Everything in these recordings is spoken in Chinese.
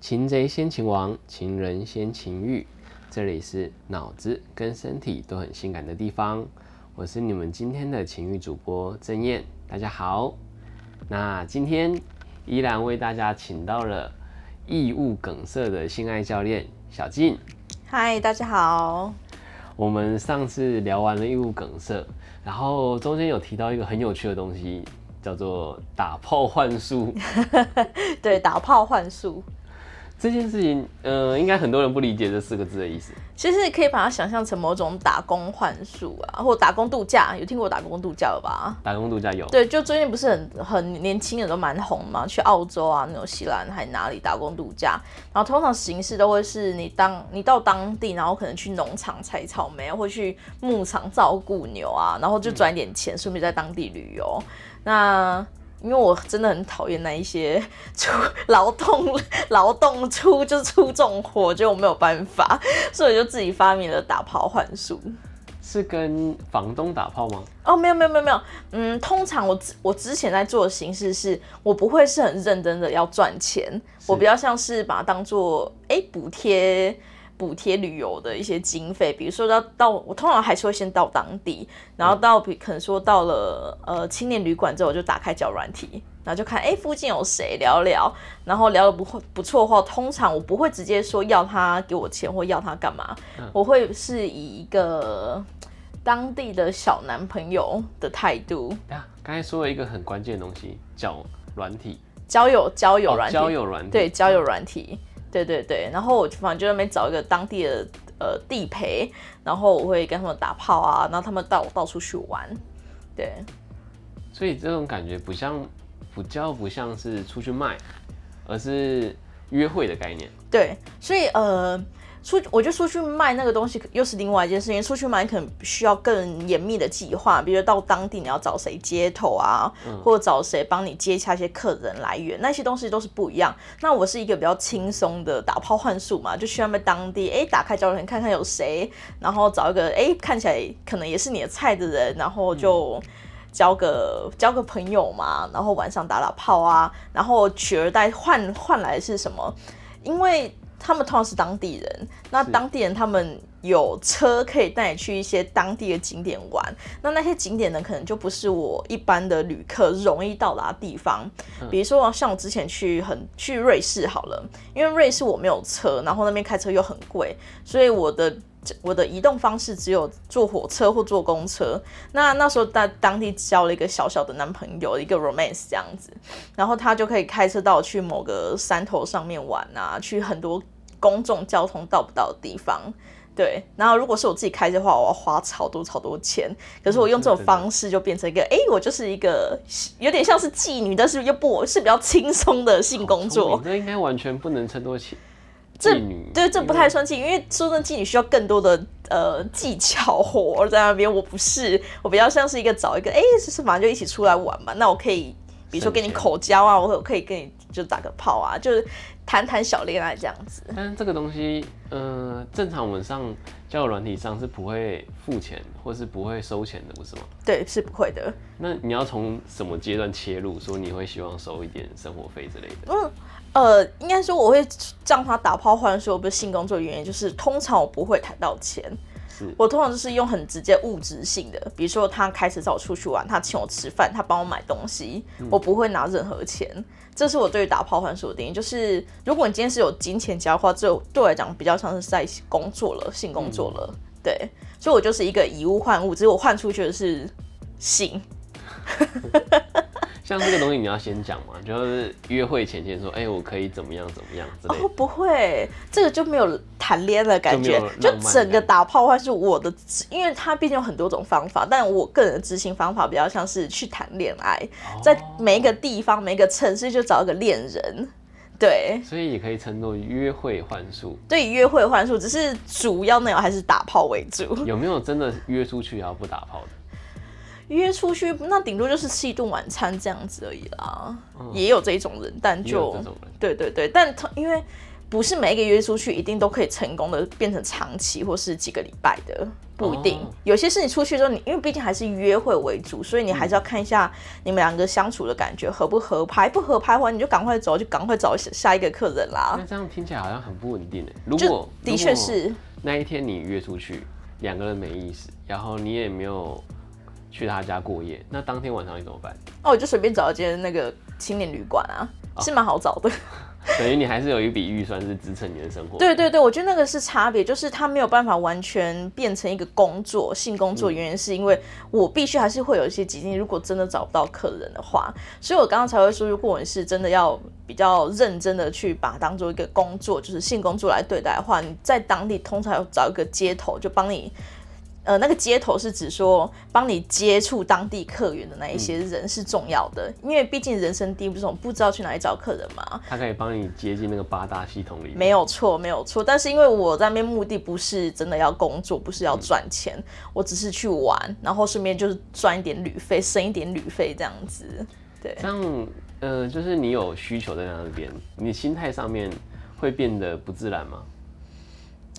擒贼先擒王，情人先情欲。这里是脑子跟身体都很性感的地方。我是你们今天的情欲主播郑燕，大家好。那今天依然为大家请到了异物梗塞的性爱教练小静。嗨，大家好。我们上次聊完了异物梗塞，然后中间有提到一个很有趣的东西，叫做打炮幻术。对，打炮幻术。这件事情，呃，应该很多人不理解这四个字的意思。其实可以把它想象成某种打工幻术啊，或打工度假。有听过打工度假了吧？打工度假有。对，就最近不是很很年轻人都蛮红嘛，去澳洲啊、纽西兰还哪里打工度假。然后通常形式都会是你当你到当地，然后可能去农场采草莓，或去牧场照顾牛啊，然后就赚一点钱，顺便在当地旅游。那因为我真的很讨厌那一些 出劳动劳动出就是出重活，就我没有办法，所以我就自己发明了打炮幻术。是跟房东打炮吗？哦，没有没有没有没有，嗯，通常我我之前在做的形式是，我不会是很认真的要赚钱，我比较像是把它当做哎补贴。补贴旅游的一些经费，比如说到到我通常还是会先到当地，然后到比可能说到了呃青年旅馆之后，我就打开脚软体，然后就看哎附近有谁聊聊，然后聊的不会不错的话，通常我不会直接说要他给我钱或要他干嘛，我会是以一个当地的小男朋友的态度。啊，刚才说了一个很关键的东西，叫软体，交友交友软体，交友软体，对交友软体。对对对，然后我反正就那边找一个当地的呃地陪，然后我会跟他们打炮啊，然后他们带我到处去玩，对。所以这种感觉不像，不叫不像是出去卖，而是约会的概念。对，所以呃。出，我觉得出去卖那个东西又是另外一件事情。出去卖可能需要更严密的计划，比如到当地你要找谁接头啊，或者找谁帮你接洽一些客人来源，那些东西都是不一样。那我是一个比较轻松的打炮幻术嘛，就需要在当地哎打开交流群看看有谁，然后找一个哎看起来可能也是你的菜的人，然后就交个交个朋友嘛，然后晚上打打炮啊，然后取而代换换来是什么？因为他们通常是当地人，那当地人他们有车可以带你去一些当地的景点玩。那那些景点呢，可能就不是我一般的旅客容易到达的地方。比如说，像我之前去很去瑞士好了，因为瑞士我没有车，然后那边开车又很贵，所以我的我的移动方式只有坐火车或坐公车。那那时候在当地交了一个小小的男朋友，一个 romance 这样子，然后他就可以开车到去某个山头上面玩啊，去很多。公众交通到不到的地方，对。然后如果是我自己开的话，我要花超多超多钱。可是我用这种方式就变成一个，哎，我就是一个有点像是妓女，但是又不是比较轻松的性工作。这应该完全不能称作妓妓女。对，这不太算妓女，因为说真妓女需要更多的呃技巧活在那边。我不是，我比较像是一个找一个，哎，是反正就一起出来玩嘛。那我可以，比如说跟你口交啊，我可以跟你就打个炮啊，就是。谈谈小恋爱这样子，但是这个东西，呃，正常我们上交友软体上是不会付钱或是不会收钱的，不是吗？对，是不会的。那你要从什么阶段切入？说你会希望收一点生活费之类的？嗯，呃，应该说我会让他打炮换说不是性工作原因，就是通常我不会谈到钱。我通常就是用很直接物质性的，比如说他开始找我出去玩，他请我吃饭，他帮我买东西，我不会拿任何钱。这是我对于打炮换术的定义，就是如果你今天是有金钱交的话，这对我来讲比较像是在工作了，性工作了，对，所以我就是一个以物换物，只是我换出去的是性。像这个东西你要先讲嘛，就是约会前先说，哎，我可以怎么样怎么样之类。哦，不会，这个就没有谈恋爱的感觉，就整个打炮话是我的，因为它毕竟有很多种方法，但我个人的执行方法比较像是去谈恋爱，在每一个地方、每一个城市就找一个恋人，对。所以也可以称作约会幻术。对，约会幻术，只是主要内容还是打炮为主。有没有真的约出去然后不打炮的？约出去，那顶多就是吃一顿晚餐这样子而已啦。也有这种人，但就对对对，但他因为不是每一个约出去一定都可以成功的变成长期或是几个礼拜的，不一定。哦有些是你出去之后，你因为毕竟还是约会为主，所以你还是要看一下你们两个相处的感觉合不合拍，不合拍的话，你就赶快走，就赶快找下下一个客人啦那。这样听起来好像很不稳定诶。如果的确是那一天你约出去，两个人没意思，然后你也没有去他家过夜，那当天晚上你怎么办？哦，我就随便找一间那个青年旅馆啊，哦是蛮好找的。等于你还是有一笔预算是支撑你的生活。对对对，我觉得那个是差别，就是他没有办法完全变成一个工作，性工作，原因是因为我必须还是会有一些基金，如果真的找不到客人的话，所以我刚刚才会说，如果你是真的要比较认真的去把它当做一个工作，就是性工作来对待的话，你在当地通常要找一个街头，就帮你。呃，那个街头是指说帮你接触当地客源的那一些人是重要的，因为毕竟人生地不熟，不知道去哪里找客人嘛。他可以帮你接进那个八大系统里面。没有错，没有错。但是因为我在那边目的不是真的要工作，不是要赚钱，我只是去玩，然后顺便就是赚一点旅费，省一点旅费这样子。对，这样，呃，就是你有需求在那边，你心态上面会变得不自然吗？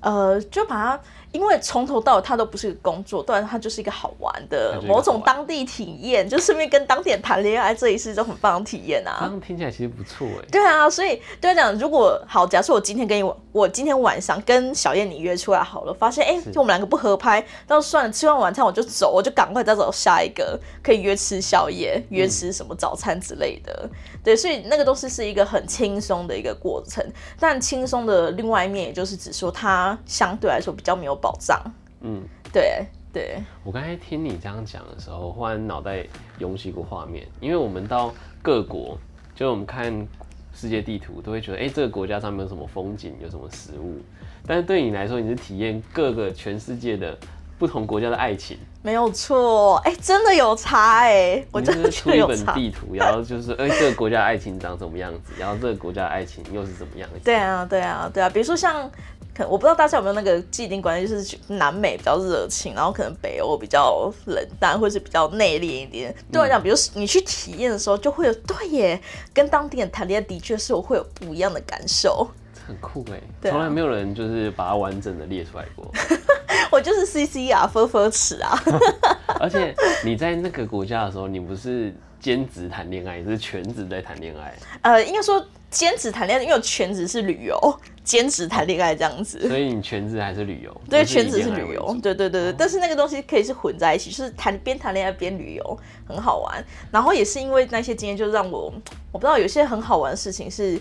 呃，就把它，因为从头到尾它都不是个工作，当然它就是一个好玩的某种当地体验，就顺便跟当地人谈恋爱，这也是一种很棒的体验这啊。样听起来其实不错哎。对啊，所以对我讲，如果好，假设我今天跟你，我今天晚上跟小燕你约出来好了，发现哎，就我们两个不合拍，那算了，吃完晚餐我就走，我就赶快再找下一个可以约吃宵夜、约吃什么早餐之类的。对，所以那个东西是一个很轻松的一个过程，但轻松的另外一面，也就是指说它相对来说比较没有保障。嗯，对对，我刚才听你这样讲的时候，忽然脑袋涌起一个画面，因为我们到各国，就我们看世界地图，都会觉得，哎、这个国家上面有什么风景，有什么食物。但是对你来说，你是体验各个全世界的不同国家的爱情，没有错。哎，真的有差哎，我你真的就是出一。本地图，然后就是，哎、这个国家的爱情长什么样子，然后这个国家的爱情又是怎么样子。对啊，对啊，对啊，比如说像，可我不知道大家有没有那个既定观念，就是南美比较热情，然后可能北欧比较冷淡，或是比较内敛一点。对我来讲，比如说你去体验的时候，就会有对耶，跟当地人谈恋爱的确是我会有不一样的感受。很酷哎，从来没有人就是把它完整的列出来过。我就是 C C 啊，分分尺啊，而且你在那个国家的时候，你不是兼职谈恋爱，你是全职在谈恋爱，呃，应该说兼职谈恋爱，因为我全职是旅游，兼职谈恋爱这样子。所以你全职还是旅游？对，全职是旅游主，对对对对，但是那个东西可以是混在一起，就是谈边谈恋爱边旅游，很好玩。然后也是因为那些经验，就让我我不知道有些很好玩的事情是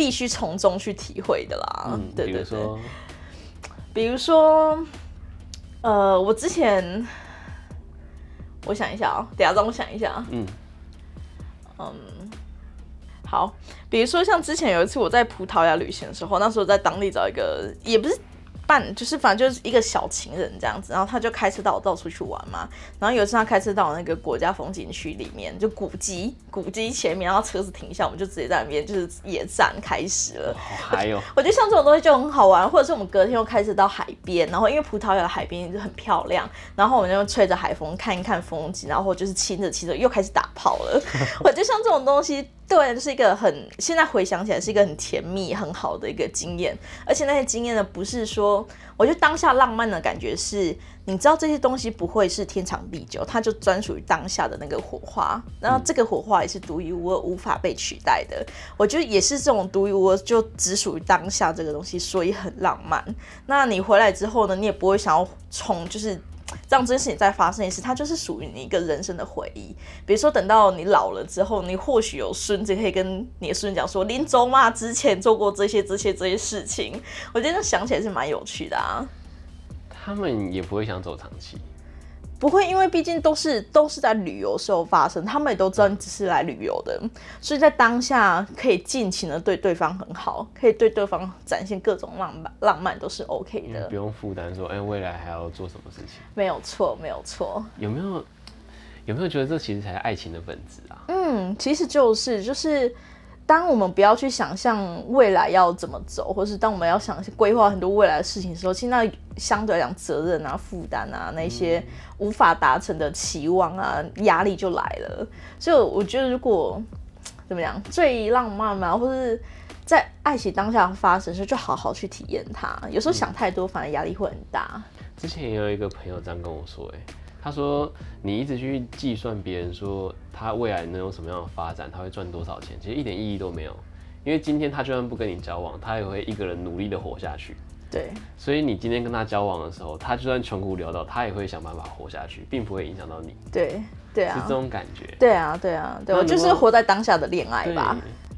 必须从中去体会的啦。嗯，对对对，比如说，比如说，呃，我之前我想一下啊、等下让我想一下啊。嗯，好，比如说像之前有一次我在葡萄牙旅行的时候，那时候在当地找一个，也不是伴，就是反正就是一个小情人这样子，然后他就开车带我到处去玩嘛。然后有一次他开车到那个国家风景区里面，就古迹，古迹前面，然后车子停下，我们就直接在那边就是野战开始了。好嗨哦，我觉得像这种东西就很好玩，或者是我们隔天又开车到海边，然后因为葡萄牙的海边就很漂亮，然后我们就吹着海风看一看风景，然后就是亲着亲着又开始打炮了。我觉得像这种东西，对就是一个很现在回想起来是一个很甜蜜、很好的一个经验，而且那些经验呢，不是说我觉得当下浪漫的感觉是，你知道这些东西不会是天长地久，它就专属于当下的那个火花，然后这个火花也是独一无二、无法被取代的。我觉得也是这种独一无二，就只属于当下这个东西，所以很浪漫。那你回来之后呢，你也不会想要从就是。让这件事情再发生一次，它就是属于你一个人生的回忆。比如说，等到你老了之后，你或许有孙子可以跟你的孙子讲说，临走嘛之前做过这些、这些、这些事情。我觉得想起来是蛮有趣的啊。他们也不会想走长期，不会，因为毕竟都是都是在旅游时候发生，他们也都知道你只是来旅游的，所以在当下可以尽情的对对方很好，可以对对方展现各种浪漫，浪漫都是 OK 的不，用负担说，哎、未来还要做什么事情。没有错，没有错。有没有有没有觉得这其实才是爱情的本质啊？嗯，其实就是就是，当我们不要去想象未来要怎么走，或是当我们要想规划很多未来的事情的时候，其实那相对来讲责任啊、负担啊那些无法达成的期望啊、压力就来了。所以我觉得，如果怎么样，最浪漫嘛，或是在爱情当下发生的时候，就好好去体验它。有时候想太多，反而压力会很大。之前也有一个朋友这样跟我说，哎，他说你一直去计算别人说他未来能有什么样的发展，他会赚多少钱，其实一点意义都没有。因为今天他就算不跟你交往，他也会一个人努力的活下去。对，所以你今天跟他交往的时候，他就算穷苦潦倒，他也会想办法活下去，并不会影响到你。对，对啊，是这种感觉。对啊，对啊，对，我就是活在当下的恋爱吧。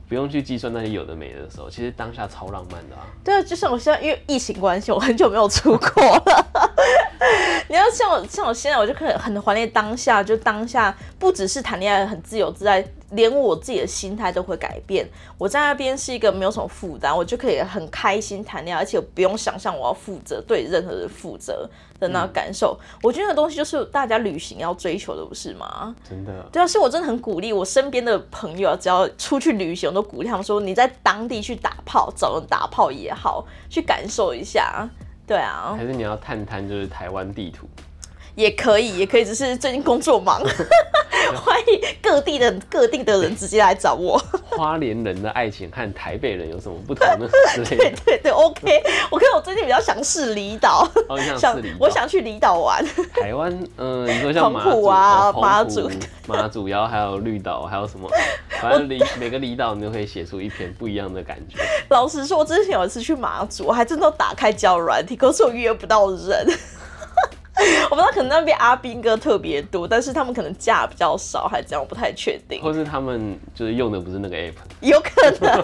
不用去计算那些有的没的时候，其实当下超浪漫的啊。对啊，就像我现在因为疫情关系，我很久没有出国了。你要像我像我现在，我就可以很怀念当下，就当下不只是谈恋爱很自由自在。连我自己的心态都会改变。我在那边是一个没有什么负担，我就可以很开心谈恋爱，而且不用想象我要负责对任何人负责的那感受。我觉得那东西就是大家旅行要追求的，不是吗？真的。对啊，所以我真的很鼓励我身边的朋友，只要出去旅行，我都鼓励他们说：你在当地去打炮，找人打炮也好，去感受一下。对啊。还是你要探探就是台湾地图。也可以，也可以，只是最近工作忙，欢迎各地的各地的人直接来找我。花莲人的爱情和台北人有什么不同呢？对对对，OK。我看我最近比较想试离岛，想我想去离岛玩。台湾，嗯，你说像马祖啊，马祖、马祖，然后还有绿岛，还有什么？反正离每个离岛，你都可以写出一篇不一样的感觉。老实说，我之前有一次去马祖，我还真的打开交友软体，可是我约不到人。我不知道，可能那边阿兵哥特别多，但是他们可能价比较少，还这样，我不太确定。或是他们就是用的不是那个 app，有可能。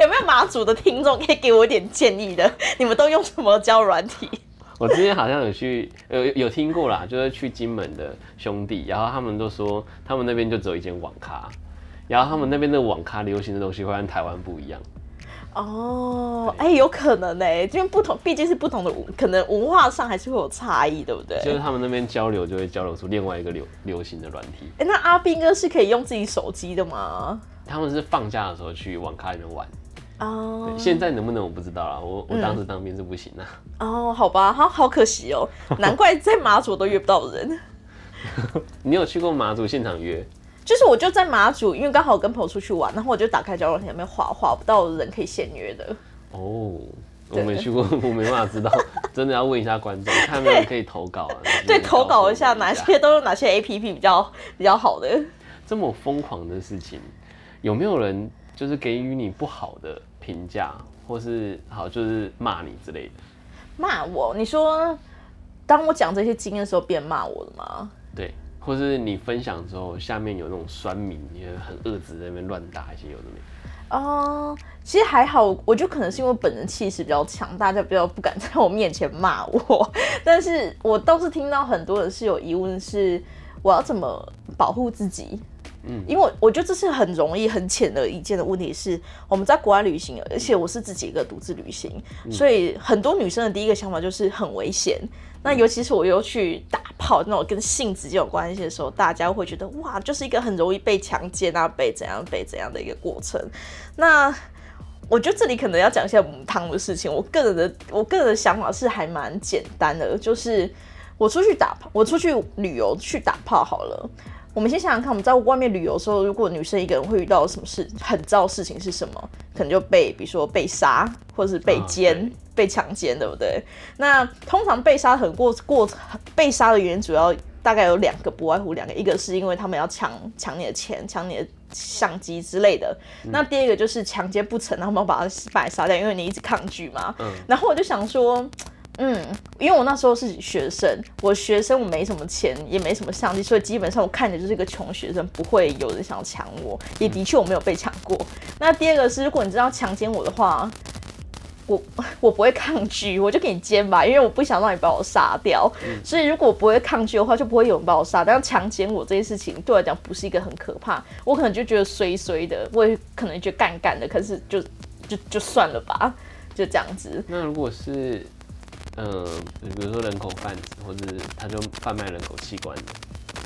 有没有马祖的听众可以给我一点建议的？你们都用什么交软体？我之前好像有去，有有听过啦，就是去金门的兄弟，然后他们都说他们那边就只有一间网咖，然后他们那边的网咖流行的东西会跟台湾不一样。哦，哎，有可能呢，因为不同，毕竟是不同的，可能文化上还是会有差异，对不对？就是他们那边交流就会交流出另外一个流流行的软体。哎，那阿斌哥是可以用自己手机的吗？他们是放假的时候去网咖里面玩。哦。现在能不能我不知道了，我我当时当兵是不行啊。哦，好吧，好好可惜哦，难怪在马祖都约不到人。你有去过马祖现场约？就是我就在马祖，因为刚好跟朋友出去玩，然后我就打开交友软件，里面划划不到人可以现约的。哦，我没去过，我没办法知道，真的要问一下观众，看有没有人可以投稿啊？对，投稿一下哪些都有哪些 A P P 比较比较好的。这么疯狂的事情，有没有人就是给予你不好的评价，或是好就是骂你之类的？骂我？你说当我讲这些经验的时候，别人骂我了吗？对。或是你分享之后，下面有那种酸民，也很恶质在那边乱打一些有的没。哦，其实还好，我觉得可能是因为本人气势比较强，大家比较不敢在我面前骂我。但是我倒是听到很多人是有疑问，是我要怎么保护自己？嗯，因为我觉得这是很容易、很浅的一件的问题。是我们在国外旅行，而且我是自己一个独自旅行，所以很多女生的第一个想法就是很危险。那尤其是我又去打好那种跟性直接有关系的时候，大家会觉得哇，就是一个很容易被强奸啊，被怎样被怎样的一个过程。那我觉得这里可能要讲一下母汤的事情。我个人的我个人的想法是还蛮简单的，就是我出去打，我出去旅游去打炮好了。我们先想想看，我们在外面旅游的时候，如果女生一个人会遇到什么事，很糟的事情是什么？可能就被，比如说被杀，或者是被奸、被强奸，对不对？那通常被杀很过过被杀的原因，主要大概有两个，不外乎两个，一个是因为他们要抢抢你的钱、抢你的相机之类的。那第二个就是强奸不成，然后我们把他把杀掉，因为你一直抗拒嘛。嗯。然后我就想说。嗯，因为我那时候是学生，我学生我没什么钱，也没什么相机，所以基本上我看着就是一个穷学生，不会有人想要抢我。也的确我没有被抢过。那第二个是，如果你知道强奸我的话，我我不会抗拒，我就给你奸吧，因为我不想让你把我杀掉。所以如果我不会抗拒的话，就不会有人把我杀。但强奸我这件事情对我来讲不是一个很可怕，我可能就觉得衰衰的，我也可能觉得干干的，可是就就就算了吧，就这样子。那如果是？嗯，比如说人口贩子，或者他就贩卖人口器官的。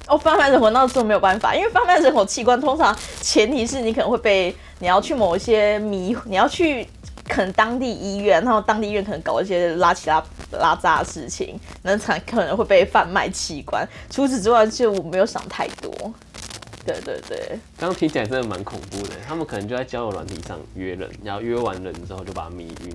哦，贩卖人口那时候没有办法，因为贩卖人口器官通常前提是你可能会被你要去某一些迷，你要去可能当地医院，然后当地医院可能搞一些拉起拉拉渣的事情，那才可能会被贩卖器官。除此之外，就我没有想太多。对对对，刚刚听起来真的蛮恐怖的。他们可能就在交友软体上约人，然后约完人之后就把他迷晕，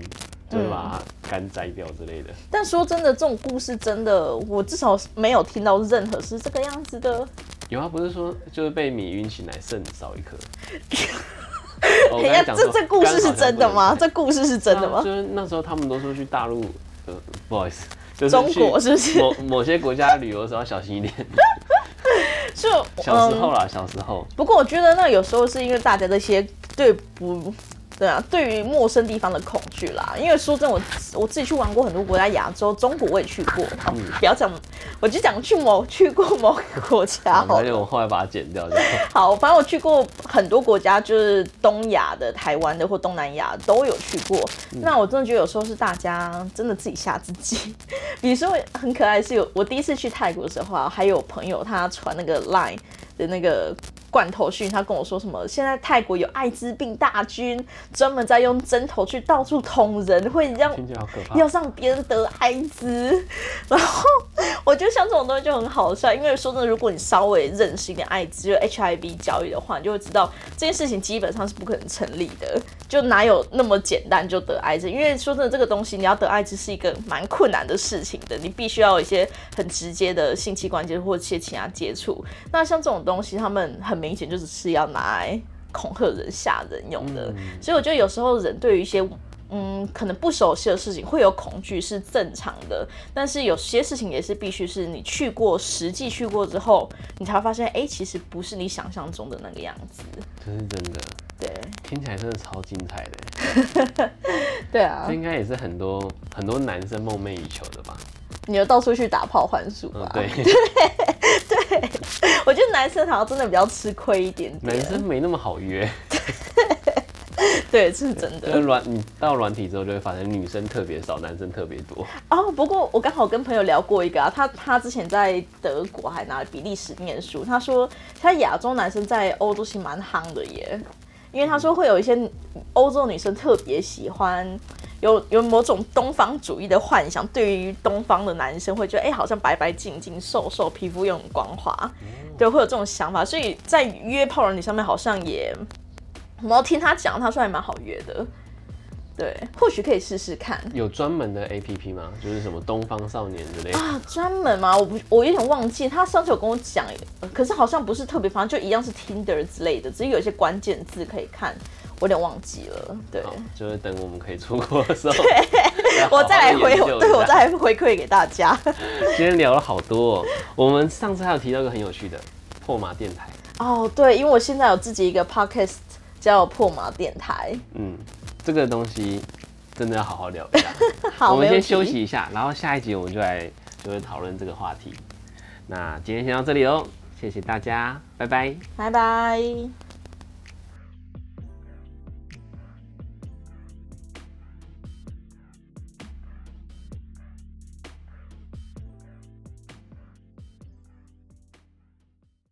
就是把它干摘掉之类的。但说真的，这种故事真的，我至少没有听到任何是这个样子的。有啊，不是说就是被米晕醒来肾少一颗。我哎呀，刚才讲说这这故事是真的吗？这故事是真的吗？就是那时候他们都说去大陆，呃，不好意思，就是中国是不是某某些国家旅游的时候要小心一点。就嗯，小时候啦，小时候，不过我觉得那有时候是因为大家的一些对不。对啊，对于陌生地方的恐惧啦，因为说真的，我我自己去玩过很多国家，亚洲、中国我也去过。好，嗯不要讲，我就讲去某去过某个国家好了而且我后来把它剪掉，就好 好，反正我去过很多国家，就是东亚的、台湾的或东南亚都有去过。那我真的觉得有时候是大家真的自己吓自己。比如说很可爱是有我第一次去泰国的时候啊，还有朋友他传那个 Line 的那个。罐头讯，他跟我说什么？现在泰国有艾滋病大军，专门在用针头去到处捅人，会让。要让别人得艾滋，然后我觉得像这种东西就很好笑，因为说真的，如果你稍微认识一点艾滋，就 HIV 教育的话，你就会知道这件事情基本上是不可能成立的，就哪有那么简单就得艾滋？因为说真的，这个东西你要得艾滋是一个蛮困难的事情的，你必须要有一些很直接的性器官接触或者一些其他接触。那像这种东西，他们很明显就只是要拿来恐吓人、吓人用的，所以我觉得有时候人对于一些嗯，可能不熟悉的事情会有恐惧是正常的，但是有些事情也是必须是你去过、实际去过之后，你才会发现，哎、其实不是你想象中的那个样子。这是真的，对，听起来真的超精彩的。对啊这，应该也是很多很多男生梦寐以求的吧？你要到处去打炮换数吧。嗯 对，我觉得男生好像真的比较吃亏一点点。男生没那么好约。对，这是真的。软，你到软体之后就会发现女生特别少，男生特别多。哦，不过我刚好跟朋友聊过一个啊，他他之前在德国还拿了比利时念书，他说他亚洲男生在欧洲其实蛮夯的耶，因为他说会有一些欧洲女生特别喜欢。有有某种东方主义的幻想，对于东方的男生会觉得，哎、好像白白净净、瘦瘦，皮肤又很光滑，对，会有这种想法。所以在约炮人体上面，好像也，我要听他讲，他说还蛮好约的，对，或许可以试试看。有专门的 A P P 吗？就是什么东方少年之类的。啊，专门吗？我不，我有点忘记。他上次有跟我讲、呃可是好像不是特别，反正就一样是 Tinder 之类的，只是有一些关键字可以看，我有点忘记了。对，就是等我们可以出国的时候，我再来回，对我再来回馈给大家。今天聊了好多、哦，我们上次还有提到一个很有趣的破马电台，哦，对，因为我现在有自己一个 podcast 叫破马电台。嗯，这个东西真的要好好聊一下。好，我们先休息一下，然后下一集我们就来就会讨论这个话题。那今天先到这里喽，谢谢大家，拜拜。拜拜。